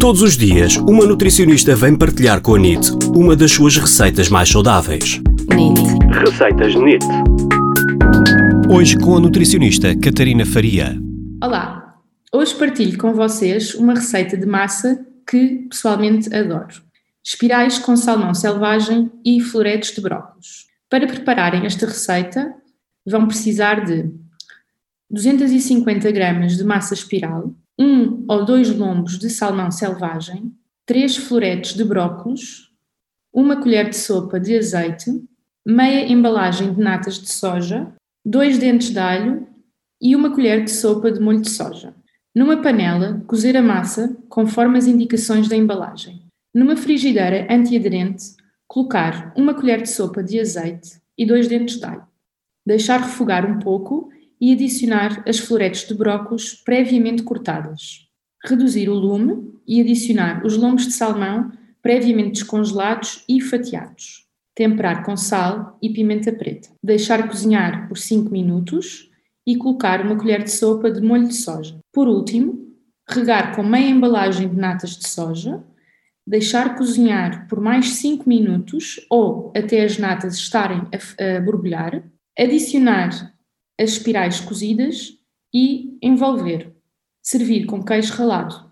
Todos os dias, uma nutricionista vem partilhar com a NIT uma das suas receitas mais saudáveis. NIT. Receitas NIT. Hoje com a nutricionista Catarina Faria. Olá, hoje partilho com vocês uma receita de massa que pessoalmente adoro. Espirais com salmão selvagem e floretes de brócolos. Para prepararem esta receita, vão precisar de 250 gramas de massa espiral, um ou dois lombos de salmão selvagem, três floretes de brócolos, uma colher de sopa de azeite, meia embalagem de natas de soja, dois dentes de alho e uma colher de sopa de molho de soja. Numa panela, cozer a massa conforme as indicações da embalagem. Numa frigideira antiaderente, colocar uma colher de sopa de azeite e dois dentes de alho. Deixar refogar um pouco e adicionar as floretes de brócolos previamente cortadas. Reduzir o lume e adicionar os lombos de salmão previamente descongelados e fatiados. Temperar com sal e pimenta preta. Deixar cozinhar por 5 minutos e colocar uma colher de sopa de molho de soja. Por último, regar com meia embalagem de natas de soja, deixar cozinhar por mais 5 minutos ou até as natas estarem a, a borbulhar, adicionar as espirais cozidas e envolver. Servir com queijo ralado.